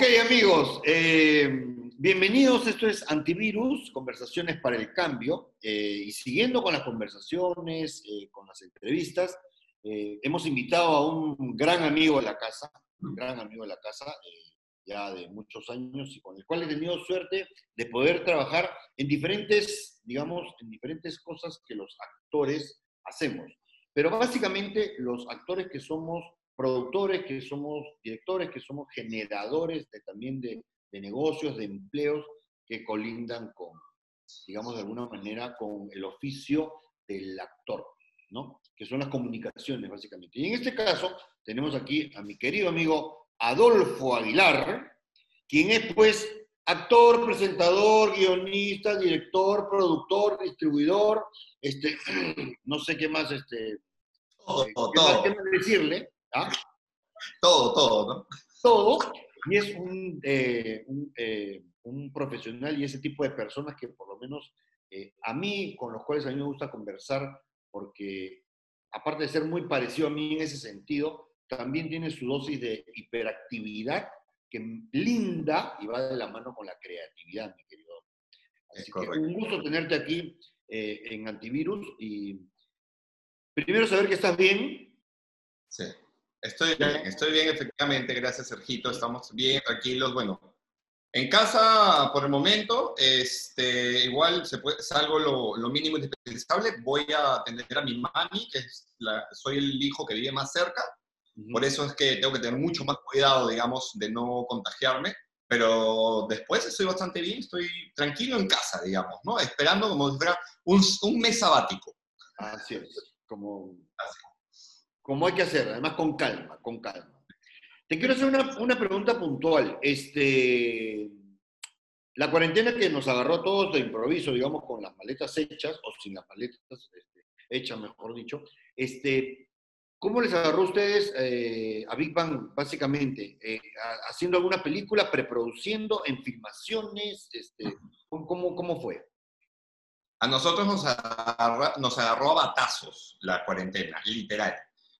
Ok, amigos, eh, bienvenidos. Esto es Antivirus, Conversaciones para el Cambio. Eh, y siguiendo con las conversaciones, eh, con las entrevistas, hemos invitado a un gran amigo de la casa, un gran amigo de la casa, ya de muchos años, y con el cual he tenido suerte de poder trabajar en diferentes, digamos, en diferentes cosas que los actores hacemos. Pero básicamente los actores que somos productores, que somos directores, que somos generadores de, también de, negocios, de empleos que colindan con, digamos de alguna manera, con el oficio del actor, ¿no? Que son las comunicaciones, básicamente. Y en este caso tenemos aquí a mi querido amigo Adolfo Aguilar, quien es pues actor, presentador, guionista, director, productor, distribuidor, este, no sé qué más, este, todo. qué más decirle, ¿Ah? Todo, todo, ¿no? Todo. Y es eh, eh, un, profesional y ese tipo de personas que por lo menos eh, a mí, con los cuales a mí me gusta conversar, porque aparte de ser muy parecido a mí en ese sentido, también tiene su dosis de hiperactividad que linda y va de la mano con la creatividad, mi querido. Así que un gusto tenerte aquí en Antivirus y primero saber que estás bien. Sí. Estoy bien, estoy bien, efectivamente, gracias Sergito, estamos bien, tranquilos. Bueno, en casa por el momento, este, igual se puede, salgo lo, lo mínimo indispensable, voy a atender a mi mami, que es la, soy el hijo que vive más cerca, por eso es que tengo que tener mucho más cuidado, digamos, de no contagiarme, pero después estoy bastante bien, estoy tranquilo en casa, digamos, ¿no? Esperando como si fuera un, un mes sabático. Así es, como... Así como hay que hacer, además con calma, con calma. Te quiero hacer una, pregunta puntual. Este, la cuarentena que nos agarró a todos de improviso, digamos, con las maletas hechas, o sin las maletas este, hechas, mejor dicho, este, ¿cómo les agarró a ustedes eh, a Big Bang, básicamente? Eh, ¿Haciendo alguna película, preproduciendo, en filmaciones? Este, ¿cómo, ¿Cómo fue? A nosotros nos nos agarró a batazos la cuarentena, literal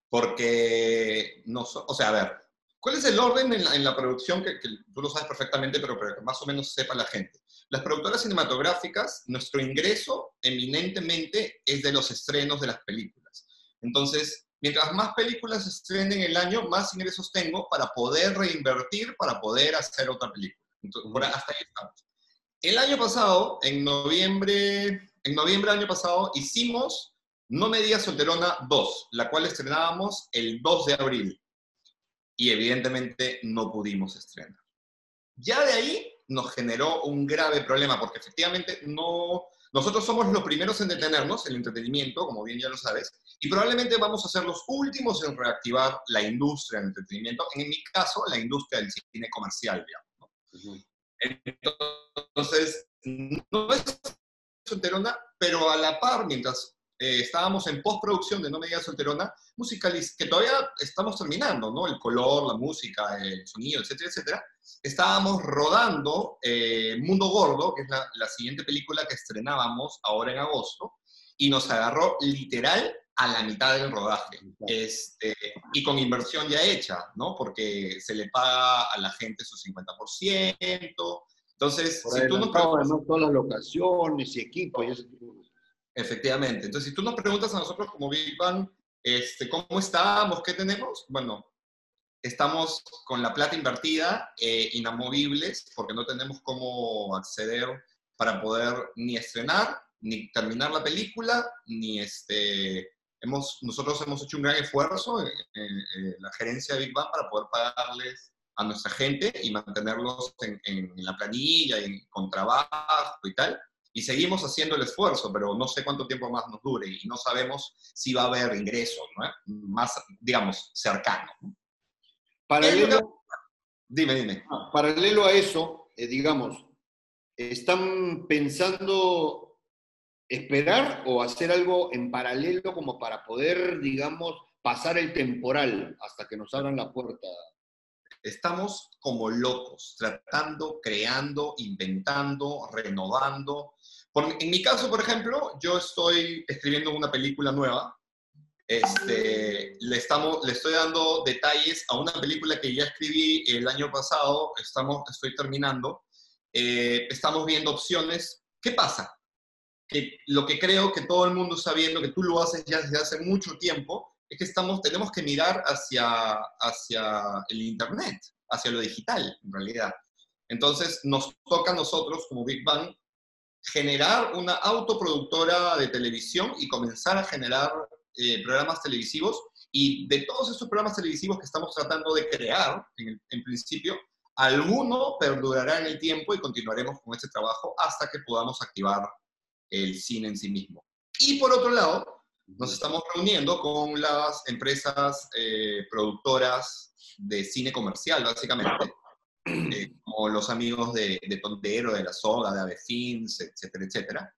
porque, no, o sea, a ver, ¿cuál es el orden en la, producción que, tú lo sabes perfectamente, pero, pero que más o menos sepa la gente? Las productoras cinematográficas, nuestro ingreso eminentemente es de los estrenos de las películas. Entonces, mientras más películas estrenen el año, más ingresos tengo para poder reinvertir, para poder hacer otra película. Entonces, hasta ahí estamos. El año pasado, en noviembre, en noviembre del año pasado, hicimos no me digas solterona 2, la cual estrenábamos el 2 de abril. Y evidentemente no pudimos estrenar. Ya de ahí nos generó un grave problema, porque efectivamente no, nosotros somos los primeros en detenernos, el entretenimiento, como bien ya lo sabes, y probablemente vamos a ser los últimos en reactivar la industria del entretenimiento, en mi caso, la industria del cine comercial, digamos. Entonces, no es solterona, pero a la par, mientras eh, estábamos en postproducción de No Me Digas Solterona, musicaliz que todavía estamos terminando, ¿no? El color, la música, el sonido, etcétera, etcétera. Estábamos rodando eh, Mundo Gordo, que es la, la, siguiente película que estrenábamos ahora en agosto, y nos agarró literal a la mitad del rodaje, este, y con inversión ya hecha, ¿no? Porque se le paga a la gente su 50%. Entonces, si tú preguntas... todas las locaciones y equipos y de Efectivamente. Entonces, si tú nos preguntas a nosotros como Big Bang, este, ¿cómo estamos? ¿Qué tenemos? Bueno, estamos con la plata invertida, eh, inamovibles, porque no tenemos cómo acceder para poder ni estrenar, ni terminar la película, ni este... Hemos, nosotros hemos hecho un gran esfuerzo en, la gerencia de Big Bang para poder pagarles a nuestra gente y mantenerlos en, en la planilla y con trabajo y tal y seguimos haciendo el esfuerzo, pero no sé cuánto tiempo más nos dure y no sabemos si va a haber ingresos más, digamos, cercanos. Paralelo, dime, dime. Ah, paralelo a eso, eh, digamos, ¿están pensando esperar o hacer algo en paralelo como para poder, digamos, pasar el temporal hasta que nos abran la puerta? Estamos como locos, tratando, creando, inventando, renovando, en mi caso, por ejemplo, yo estoy escribiendo una película nueva este, le, estamos, le estoy dando detalles a una película que ya escribí el año pasado, estamos, estoy terminando. Eh, estamos viendo opciones. ¿Qué pasa? Que lo que creo que todo el mundo está viendo, que tú lo haces ya desde hace mucho tiempo, es que estamos, tenemos que mirar hacia, hacia el Internet, hacia lo digital, en realidad. Entonces, nos toca a nosotros, como Big Bang, generar una autoproductora de televisión y comenzar a generar eh, programas televisivos. Y de todos estos programas televisivos que estamos tratando de crear, en, principio, alguno perdurará en el tiempo y continuaremos con este trabajo hasta que podamos activar el cine en sí mismo. Y por otro lado, nos estamos reuniendo con las empresas eh, productoras de cine comercial, básicamente, eh, como los amigos de, de Tontero, de La Soga, de Avefins, etcétera, etcétera.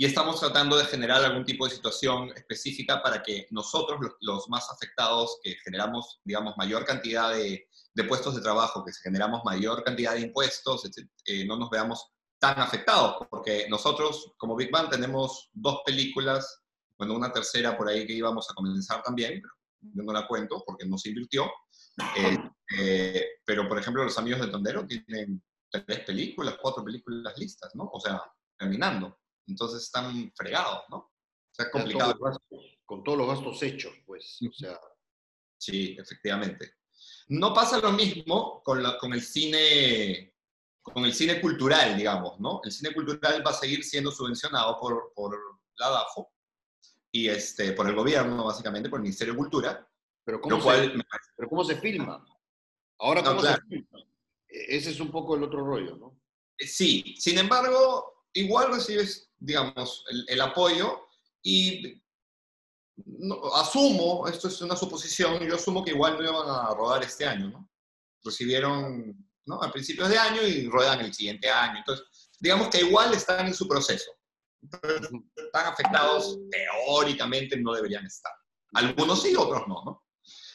Y estamos tratando de generar algún tipo de situación específica para que nosotros, los, más afectados, que generamos, digamos, mayor cantidad de, puestos de trabajo, que generamos mayor cantidad de impuestos, eh, no nos veamos tan afectados, porque nosotros como Big Bang tenemos dos películas, bueno, una tercera por ahí que íbamos a comenzar también, pero yo no la cuento porque no se invirtió, eh, eh, pero, por ejemplo, los amigos de Tondero tienen tres películas, cuatro películas listas, ¿no? O sea, terminando. Entonces están fregados, ¿no? O sea, complicado. con todos los gastos hechos, pues. O sea. Sí, efectivamente. No pasa lo mismo con, la, con el cine con el cine cultural, digamos, ¿no? El cine cultural va a seguir siendo subvencionado por, por la DAFO y este, por el gobierno, básicamente, por el Ministerio de Cultura, pero ¿cómo, se, pero ¿cómo se filma? Ahora, ¿cómo se filma? E, ese es un poco el otro rollo, ¿no? Eh, sí, sin embargo, igual recibes, digamos, el, apoyo y asumo, esto es una suposición, yo asumo que igual no iban a rodar este año, ¿no? Recibieron, ¿no? A principios de año y ruedan el siguiente año. Entonces, digamos que igual están en su proceso. Están afectados, teóricamente no deberían estar. Algunos sí, otros no, ¿no?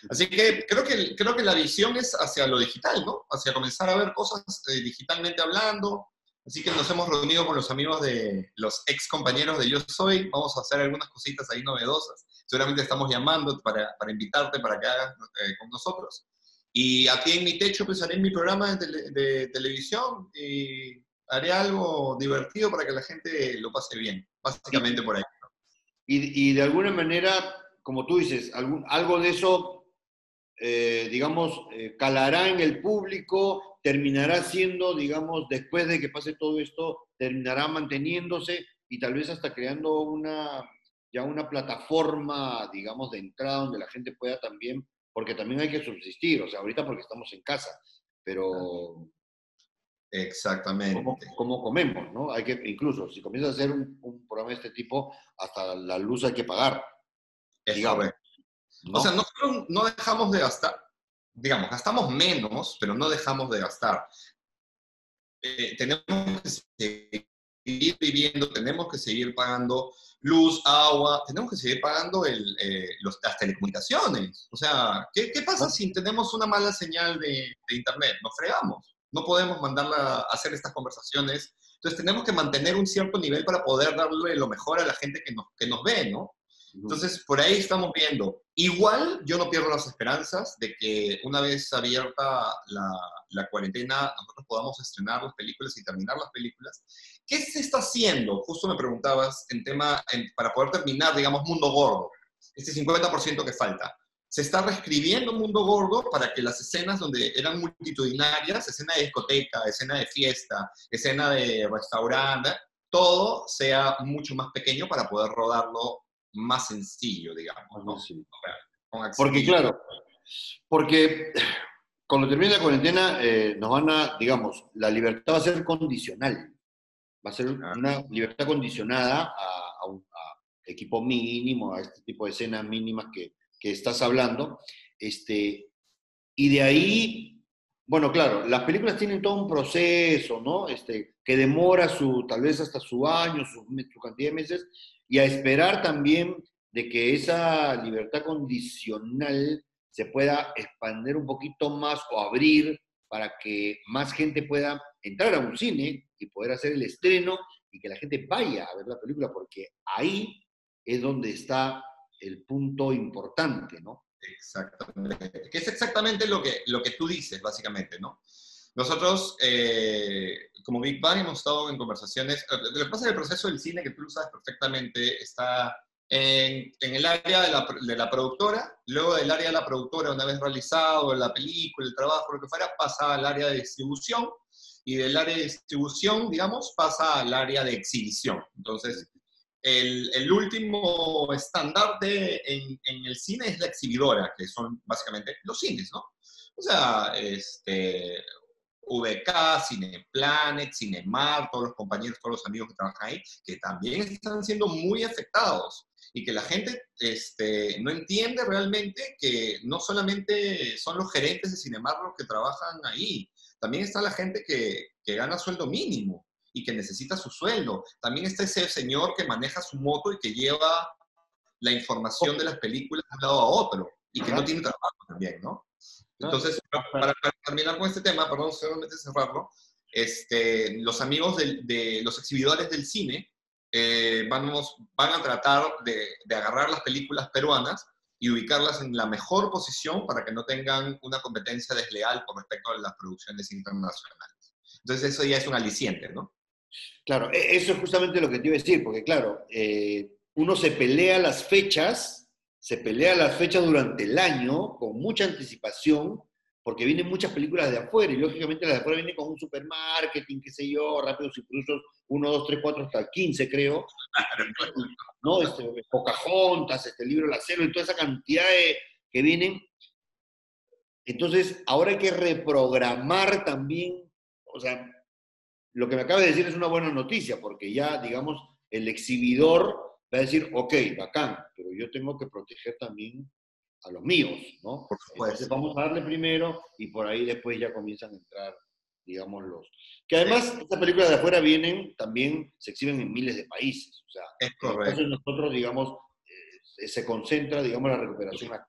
Así que creo, que creo que la visión es hacia lo digital, ¿no? Hacia comenzar a ver cosas eh, digitalmente hablando. Así que nos hemos reunido con los amigos de los ex compañeros de Yo Soy. Vamos a hacer algunas cositas ahí novedosas. Seguramente estamos llamando para, para invitarte para que hagas eh, con nosotros. Y aquí en mi techo pues haré mi programa de, de, televisión y haré algo divertido para que la gente lo pase bien. Básicamente por ahí. Y, y de alguna manera, como tú dices, algún, algo de eso eh, digamos, eh, calará en el público, terminará siendo, digamos, después de que pase todo esto, terminará manteniéndose y tal vez hasta creando una, ya una plataforma, digamos, de entrada donde la gente pueda también, porque también hay que subsistir, o sea, ahorita porque estamos en casa, pero... Exactamente. ¿Cómo, comemos, no? Hay que, incluso, si comienzas a hacer un, programa de este tipo, hasta la luz hay que pagar. digamos. O sea, nosotros no dejamos de gastar, digamos, gastamos menos, pero no dejamos de gastar. Eh, tenemos que seguir viviendo, tenemos que seguir pagando luz, agua, tenemos que seguir pagando el, eh, las telecomunicaciones. O sea, ¿qué, ¿qué, pasa si tenemos una mala señal de, de, Internet? Nos fregamos. No podemos mandarla a hacer estas conversaciones. Entonces tenemos que mantener un cierto nivel para poder darle lo mejor a la gente que nos, que nos ve, ¿no? Entonces, por ahí estamos viendo. Igual yo no pierdo las esperanzas de que una vez abierta la, la, cuarentena, nosotros podamos estrenar las películas y terminar las películas. ¿Qué se está haciendo? Justo me preguntabas en tema, para poder terminar, digamos, Mundo Gordo, este 50% que falta. Se está reescribiendo Mundo Gordo para que las escenas donde eran multitudinarias, escena de discoteca, escena de fiesta, escena de restaurante, todo sea mucho más pequeño para poder rodarlo más sencillo, digamos. porque claro, porque cuando termine la cuarentena eh, nos van a, digamos, la libertad va a ser condicional. Va a ser una libertad condicionada a, un equipo mínimo, a este tipo de escenas mínimas que, que estás hablando. Este, y de ahí, bueno, claro, las películas tienen todo un proceso, ¿no? Este, que demora su, tal vez hasta su año, su, su cantidad de meses, y a esperar también de que esa libertad condicional se pueda expandir un poquito más o abrir para que más gente pueda entrar a un cine y poder hacer el estreno y que la gente vaya a ver la película, porque ahí es donde está el punto importante, ¿no? Exactamente. Que es exactamente lo que, lo que tú dices, básicamente, ¿no? Nosotros, eh, como Big Bang, hemos estado en conversaciones. Eh, lo que el proceso del cine, que tú lo sabes perfectamente, está en, en el área de la, de la, productora, luego del área de la productora, una vez realizado la película, el trabajo, lo que fuera, pasa al área de distribución, y del área de distribución, digamos, pasa al área de exhibición. Entonces, el, el último estandarte en, en, el cine es la exhibidora, que son básicamente los cines, ¿no? O sea, este, VK, Cineplanet, Cinemar, todos los compañeros, todos los amigos que trabajan ahí, que también están siendo muy afectados y que la gente este, no entiende realmente que no solamente son los gerentes de Cinemar los que trabajan ahí, también está la gente que, que gana sueldo mínimo y que necesita su sueldo. También está ese señor que maneja su moto y que lleva la información de las películas de un lado a otro y que no tiene trabajo también, ¿no? Entonces, para, terminar con este tema, perdón, solamente cerrarlo, este, los amigos de, de los exhibidores del cine eh, vamos, van a tratar de, de, agarrar las películas peruanas y ubicarlas en la mejor posición para que no tengan una competencia desleal con respecto a las producciones internacionales. Entonces, eso ya es un aliciente, ¿no? Claro, e, eso es justamente lo que te iba a decir, porque claro, eh, uno se pelea las fechas se pelea las fechas durante el año con mucha anticipación, porque vienen muchas películas de afuera, y lógicamente las de afuera vienen con un supermarketing, qué sé yo, Rápidos y Furiosos 1, 2, 3, 4, hasta 15, creo. ¿No? Este, Pocahontas, este libro El Acero, y toda esa cantidad de, que vienen. Entonces, ahora hay que reprogramar también, o sea, lo que me acaba de decir es una buena noticia, porque ya, digamos, el exhibidor va a decir, ok, bacán, pero yo tengo que proteger también a los míos, ¿no? Por Entonces vamos a darle primero y por ahí después ya comienzan a entrar, digamos, los... Que además, estas películas de afuera vienen, también se exhiben en miles de países. O sea, es correcto. Entonces nosotros, digamos, eh, se concentra, digamos, la recuperación acá.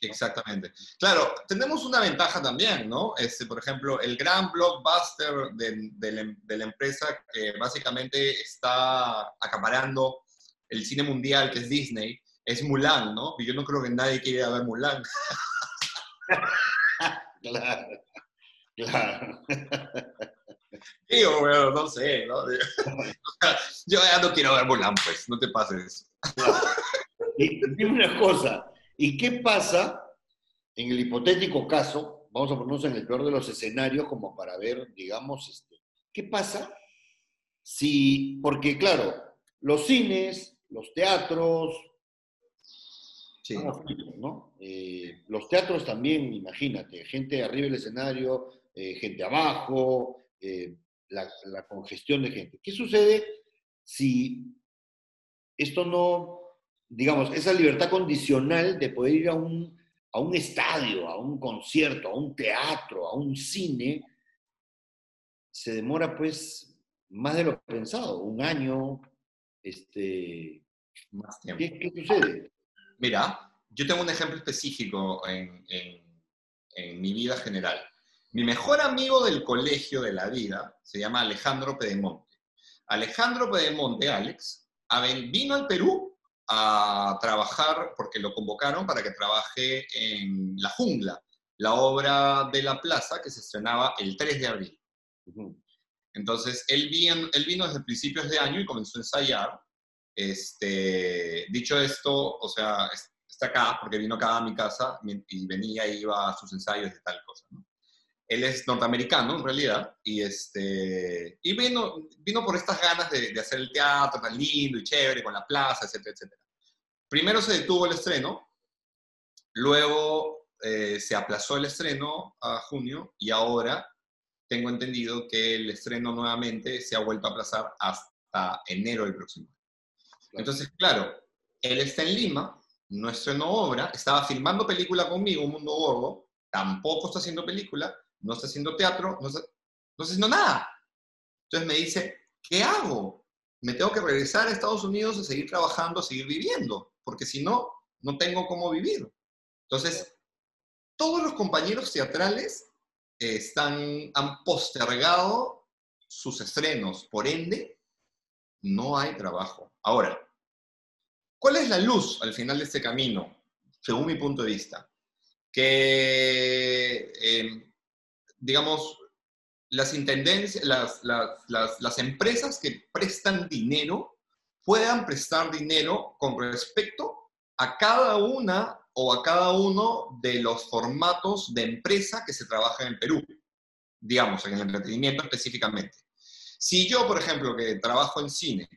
Exactamente. Claro, tenemos una ventaja también, ¿no? Este, por ejemplo, el gran blockbuster de, de, de la empresa que básicamente está acaparando el cine mundial, que es Disney, es Mulan, ¿no? Y yo no creo que nadie quiera ver Mulan. claro, claro. Digo, bueno, no sé, ¿no? Yo ya no quiero ver Mulan, pues, no te pases. Y dime una cosa, ¿y qué pasa en el hipotético caso, vamos a ponernos en el peor de los escenarios como para ver, digamos, este, ¿qué pasa si, porque claro, los cines, los teatros, ¿no? Eh, los teatros también, imagínate, gente arriba del escenario, eh, gente abajo, eh, la, la, congestión de gente. ¿Qué sucede si esto no, digamos, esa libertad condicional de poder ir a un, a un estadio, a un concierto, a un teatro, a un cine, se demora pues más de lo pensado, un año, este, más tiempo. ¿Qué, sucede? Mira, yo tengo un ejemplo específico en, en, en, mi vida general. Mi mejor amigo del colegio de la vida se llama Alejandro Pedemonte. Alejandro Pedemonte, Alex, vino al Perú a trabajar, porque lo convocaron para que trabaje en La Jungla, la obra de la plaza que se estrenaba el 3 de abril. Entonces, él vino, él vino desde principios de año y comenzó a ensayar. Este, dicho esto, o sea, está acá porque vino acá a mi casa y venía y iba a sus ensayos de tal cosa. ¿no? Él es norteamericano en realidad y, este, y vino, vino por estas ganas de, de, hacer el teatro tan lindo y chévere con la plaza, etcétera, etcétera. Primero se detuvo el estreno, luego eh, se aplazó el estreno a junio y ahora tengo entendido que el estreno nuevamente se ha vuelto a aplazar hasta enero del próximo. Entonces, claro, él está en Lima, no estrenó obra, estaba filmando película conmigo, Un Mundo Gordo, tampoco está haciendo película, no está haciendo teatro, no está, no está haciendo nada. Entonces me dice, ¿qué hago? Me tengo que regresar a Estados Unidos a seguir trabajando, a seguir viviendo, porque si no, no tengo cómo vivir. Entonces, todos los compañeros teatrales están, han postergado sus estrenos, por ende, no hay trabajo. Ahora, ¿Cuál es la luz al final de este camino, según mi punto de vista? Que, eh, digamos, las intendencias, las, las, las, empresas que prestan dinero puedan prestar dinero con respecto a cada una o a cada uno de los formatos de empresa que se trabaja en Perú, digamos, en el entretenimiento específicamente. Si yo, por ejemplo, que trabajo en cine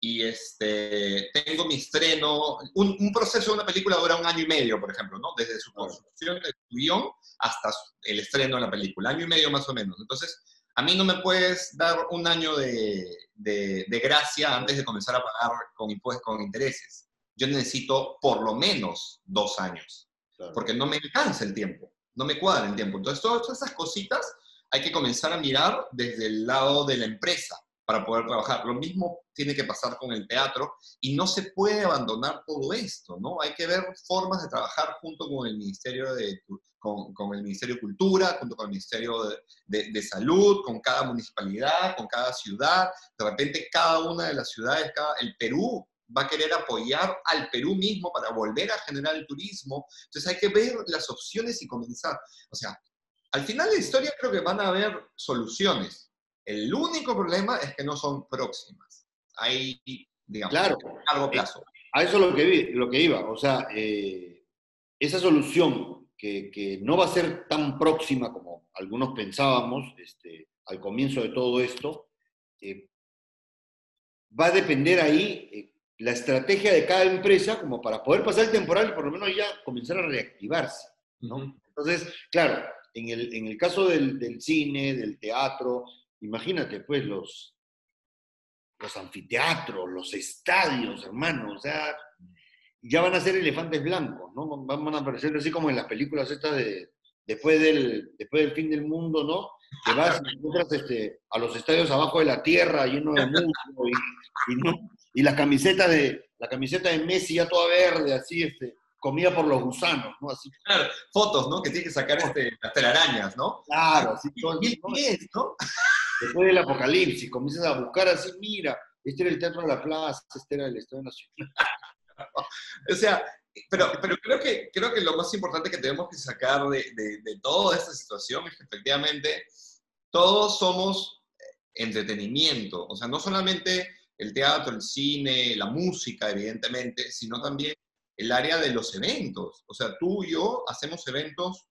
y este, tengo mi estreno, un, proceso de una película dura un año y medio, por ejemplo, ¿no? Desde su construcción, de su guion, hasta el estreno de la película, año y medio más o menos. Entonces, a mí no me puedes dar un año de, de, de gracia antes de comenzar a pagar con impuestos, con intereses. Yo necesito por lo menos dos años, porque no me alcanza el tiempo, no me cuadra el tiempo. Entonces, todas esas cositas hay que comenzar a mirar desde el lado de la empresa para poder trabajar. Lo mismo tiene que pasar con el teatro y no se puede abandonar todo esto, ¿no? Hay que ver formas de trabajar junto con el Ministerio de, con, el Ministerio de Cultura, junto con el Ministerio de, de, Salud, con cada municipalidad, con cada ciudad. De repente cada una de las ciudades, cada, el Perú va a querer apoyar al Perú mismo para volver a generar el turismo. Entonces hay que ver las opciones y comenzar. O sea, al final de la historia creo que van a haber soluciones. El único problema es que no son próximas. Hay, digamos, claro, a largo plazo. A eso es lo que, vi, lo que iba. O sea, eh, esa solución que, que, no va a ser tan próxima como algunos pensábamos este, al comienzo de todo esto, eh, va a depender ahí eh, la estrategia de cada empresa como para poder pasar el temporal y por lo menos ya comenzar a reactivarse. ¿no? Entonces, claro, en el, en el caso del, del, cine, del teatro, imagínate pues los, los anfiteatros, los estadios, hermano, o sea, ya van a ser elefantes blancos, ¿no? Van a aparecer así como en las películas estas de después del, después del fin del mundo, ¿no? Que vas y este, a los estadios abajo de la tierra, lleno de musgo, y, y, ¿no? y la camiseta de la camiseta de Messi ya toda verde, así, este, comida por los gusanos, ¿no? Así. Claro, fotos, ¿no? Que tiene que sacar este, las telarañas, ¿no? Claro, así todo el ¿no? Después del apocalipsis, comienzas a buscar así, mira, este era el Teatro de la Plaza, este era el Estadio Nacional. o sea, pero, pero creo, que, creo que lo más importante que tenemos que sacar de, de, de toda esta situación es que efectivamente todos somos entretenimiento, o sea, no solamente el teatro, el cine, la música, evidentemente, sino también el área de los eventos. O sea, tú y yo hacemos eventos,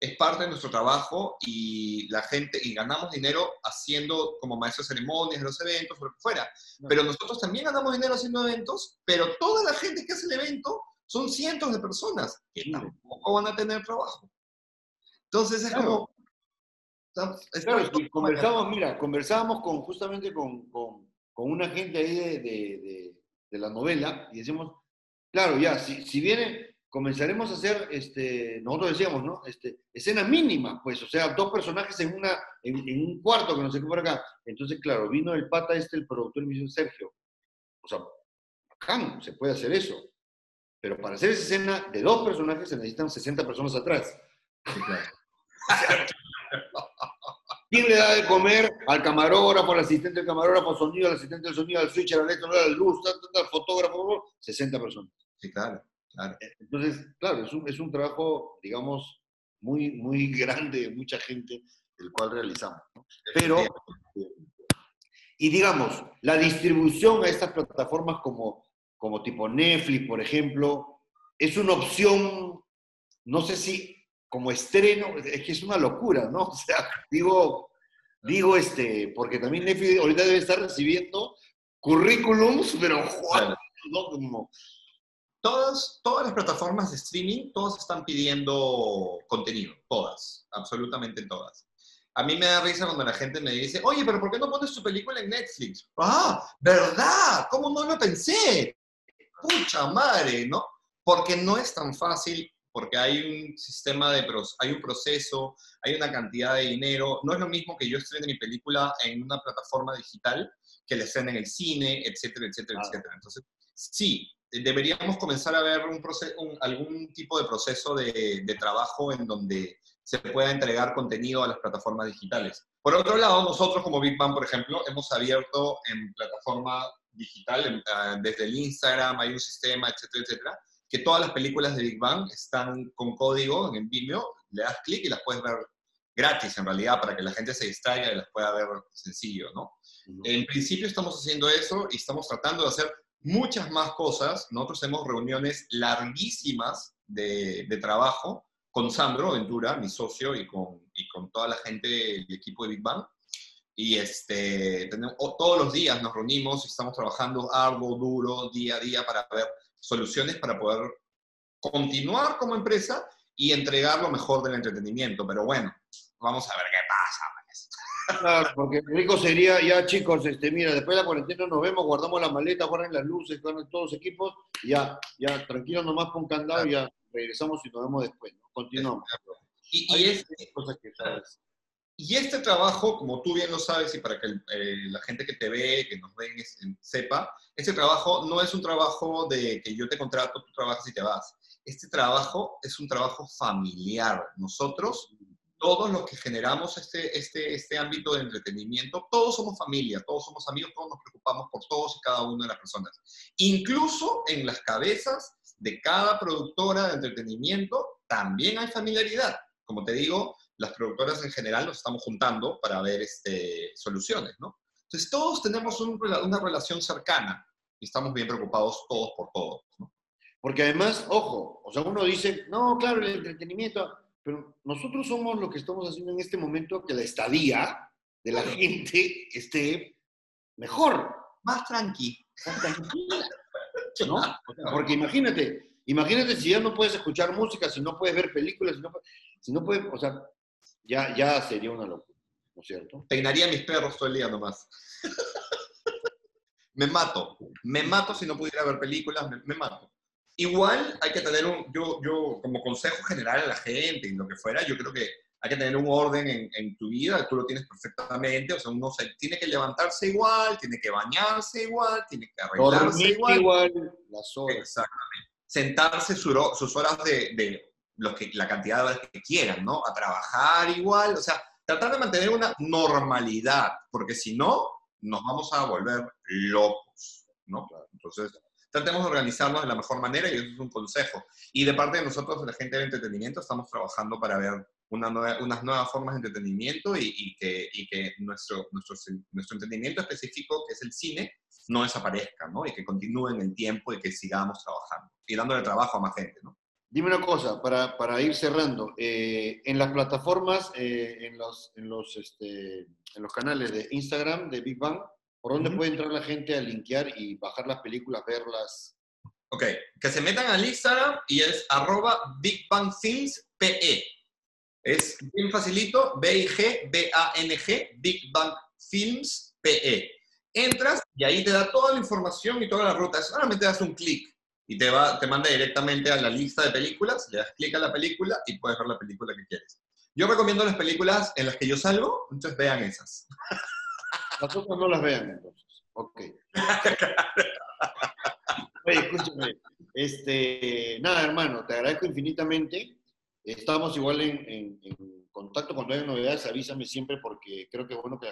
es parte de nuestro trabajo y la gente, y ganamos dinero haciendo como maestros de ceremonias de los eventos, lo que fuera. Pero nosotros también ganamos dinero haciendo eventos, pero toda la gente que hace el evento son cientos de personas que tampoco van a tener trabajo. Entonces es como... Claro, conversamos, mira, conversábamos con, justamente con, con, con una gente ahí de, de, de la novela y decimos, Claro, ya, si, si viene, comenzaremos a hacer, este, nosotros decíamos, ¿no? Este, escena mínima, pues, o sea, dos personajes en, una, en, un cuarto que no sé qué por acá. Entonces, claro, vino el pata este, el productor, y me dijo, Sergio, o sea, bacán, se puede hacer eso. Pero para hacer esa escena de dos personajes se necesitan 60 personas atrás. ¿Quién le da de comer al camarógrafo, al asistente del camarógrafo, al sonido, al asistente del sonido, al switcher, al electro, al luz, al fotógrafo, 60 personas? Sí, claro, claro. Eh, entonces, claro, es un, es un trabajo, digamos, muy, muy grande de mucha gente, el cual realizamos. Pero, y digamos, la distribución a estas plataformas como, como tipo Netflix, por ejemplo, es una opción, no sé si como estreno, es que es una locura, ¿no? O sea, digo, digo este, porque también Netflix ahorita debe estar recibiendo currículums, pero ¿no? Todas, todas las plataformas de streaming, todas están pidiendo contenido, todas, absolutamente todas. A mí me da risa cuando la gente me dice, oye, pero ¿por qué no pones tu película en Netflix? Ah, ¿verdad? ¿Cómo no lo pensé? Pucha madre, ¿no? Porque no es tan fácil porque hay un sistema de, hay un proceso, hay una cantidad de dinero. No es lo mismo que yo estrene mi película en una plataforma digital que la estrene en el cine, etcétera, etcétera, etcétera. Entonces, sí, deberíamos comenzar a ver un algún tipo de proceso de, de trabajo en donde se pueda entregar contenido a las plataformas digitales. Por otro lado, nosotros como Big Bang, por ejemplo, hemos abierto en plataforma digital, ah, desde el Instagram hay un sistema, etcétera, etcétera, que todas las películas de Big Bang están con código en Vimeo, le das clic y las puedes ver gratis en realidad para que la gente se distraiga y las pueda ver sencillo, ¿no? En principio estamos haciendo eso y estamos tratando de hacer muchas más cosas. Nosotros tenemos reuniones larguísimas de, trabajo con Sandro Ventura, mi socio, y con, y con toda la gente del equipo de Big Bang. Y este, tenemos, todos los días nos reunimos y estamos trabajando arduo, duro, día a día para ver soluciones para poder continuar como empresa y entregar lo mejor del entretenimiento. Pero bueno, vamos a ver qué. Claro, porque rico sería, ya chicos, este, mira, después de la cuarentena nos vemos, guardamos la maleta, guarden las luces, guarden todos los equipos, ya, ya, tranquilo nomás con candado, y ya regresamos y nos vemos después, ¿no? Continuamos. Y, y, este, que y este trabajo, como tú bien lo sabes, y para que eh, la gente que te ve, que nos ve, sepa, este trabajo no es un trabajo de que yo te contrato, tú trabajas y te vas. Este trabajo es un trabajo familiar. Nosotros todos los que generamos este, este, este ámbito de entretenimiento, todos somos familia, todos somos amigos, todos nos preocupamos por todos y cada una de las personas. Incluso en las cabezas de cada productora de entretenimiento también hay familiaridad. Como te digo, las productoras en general nos estamos juntando para ver este, soluciones, ¿no? Entonces todos tenemos una relación cercana y estamos bien preocupados todos por todos, ¿no? Porque además, ojo, o sea, uno dice, no, claro, el entretenimiento, pero nosotros somos lo que estamos haciendo en este momento que la estadía de la gente esté mejor. Más tranqui. Más tranquila. ¿No? Porque imagínate, imagínate si ya no puedes escuchar música, si no puedes ver películas, si no, si no puedes, o sea, ya, ya sería una locura, ¿no es cierto? Peinaría a mis perros todo el día nomás. me mato, me mato si no pudiera ver películas, me mato. Igual hay que tener un, yo, yo como consejo general a la gente y lo que fuera, yo creo que hay que tener un orden en, en, tu vida, tú lo tienes perfectamente, o sea, uno se, tiene que levantarse igual, tiene que bañarse igual, tiene que arreglarse igual. igual. Las horas. Exactamente. Sentarse sus horas de, de los que, la cantidad de horas que quieran, ¿no? A trabajar igual, o sea, tratar de mantener una normalidad, porque si no, nos vamos a volver locos, ¿no? Entonces, tratemos de organizarnos de la mejor manera y eso es un consejo. Y de parte de nosotros, de la gente del entretenimiento, estamos trabajando para ver una unas nuevas formas de entretenimiento y, que, y que nuestro, nuestro, nuestro, entretenimiento específico, que es el cine, no desaparezca, ¿no? Y que continúe en el tiempo y que sigamos trabajando y dándole trabajo a más gente, ¿no? Dime una cosa, para, para ir cerrando, eh, en las plataformas, eh, en, los, en, los, este, en los canales de Instagram de Big Bang, ¿Por dónde puede entrar la gente a linkear y bajar las películas, verlas? Ok, que se metan al Instagram y es arroba BigBangFilmsPE. Es bien facilito, B-I-G, B-A-N-G, Big Bang Films PE. Entras y ahí te da toda la información y toda la ruta. Solamente das un clic y te, va, te manda directamente a la lista de películas, le das clic a la película y puedes ver la película que quieres. Yo recomiendo las películas en las que yo salgo, entonces vean esas. Las otras no las vean entonces. Ok. Oye, escúchame. Este, nada, hermano, te agradezco infinitamente. Estamos igual en, contacto cuando haya novedades, avísame siempre porque creo que es bueno que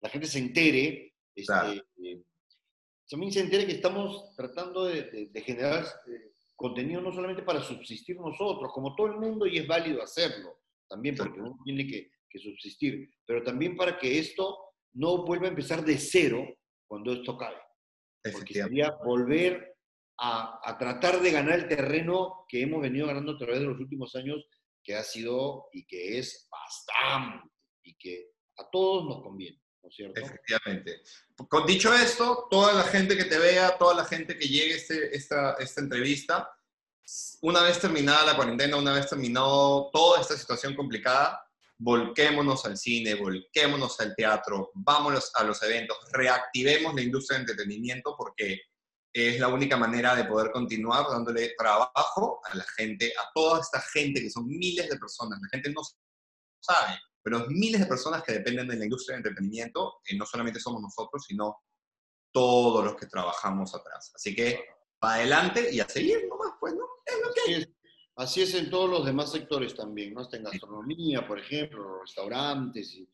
la gente se entere. Este, eh, también se entere que estamos tratando de, generar eh, contenido no solamente para subsistir nosotros, como todo el mundo, y es válido hacerlo también porque uno tiene que, que subsistir, pero también para que esto no vuelva a empezar de cero cuando esto cae. Porque sería volver a, a, tratar de ganar el terreno que hemos venido ganando a través de los últimos años, que ha sido y que es bastante, y que a todos nos conviene. ¿no es cierto? Efectivamente. Con dicho esto, toda la gente que te vea, toda la gente que llegue a este, esta, esta entrevista, una vez terminada la cuarentena, una vez terminado toda esta situación complicada, volquémonos al cine, volquémonos al teatro, vámonos a los eventos, reactivemos la industria de entretenimiento porque es la única manera de poder continuar dándole trabajo a la gente, a toda esta gente que son miles de personas. La gente no sabe, pero miles de personas que dependen de la industria de entretenimiento, no solamente somos nosotros, sino todos los que trabajamos atrás. Así que, para adelante y a seguir nomás, pues, ¿no? Es lo que Así es en todos los demás sectores también, ¿no? Hasta en gastronomía, por ejemplo, restaurantes y,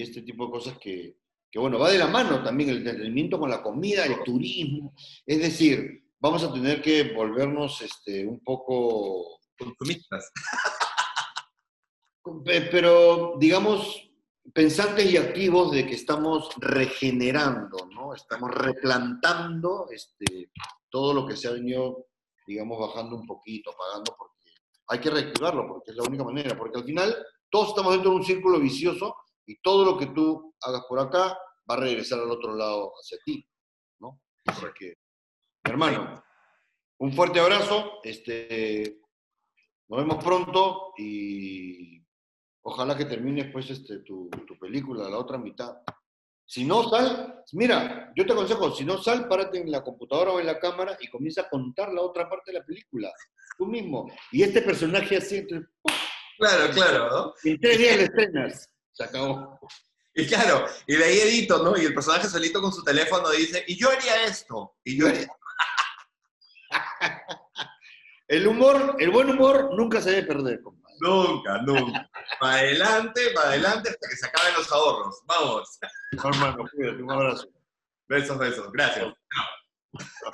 este tipo de cosas que, que bueno, va de la mano también el entretenimiento con la comida, el turismo. Es decir, vamos a tener que volvernos este, un poco... Consumistas. Pero, digamos, pensantes y activos de que estamos regenerando, ¿no? Estamos replantando este, todo lo que se ha venido, digamos, bajando un poquito, pagando, porque hay que reactivarlo, porque es la única manera, porque al final todos estamos dentro de un círculo vicioso y todo lo que tú hagas por acá va a regresar al otro lado hacia ti, ¿no? Hermano, un fuerte abrazo, este, nos vemos pronto y ojalá que termines pues este, tu, tu película, la otra mitad. Si no sal, mira, yo te aconsejo, si no sal, párate en la computadora o en la cámara y comienza a contar la otra parte de la película, tú mismo. Y este personaje así, claro, claro, ¿no? En tres días le estrenas, se acabó. Y claro, y de ahí edito, ¿no? Y el personaje solito con su teléfono dice, y yo haría esto, y yo haría... el humor, el buen humor nunca se debe perder, compadre. Nunca, nunca. Para adelante, para adelante hasta que se acaben los ahorros. Vamos. Hermano, cuídate, un abrazo. Besos, besos. Gracias. Chao.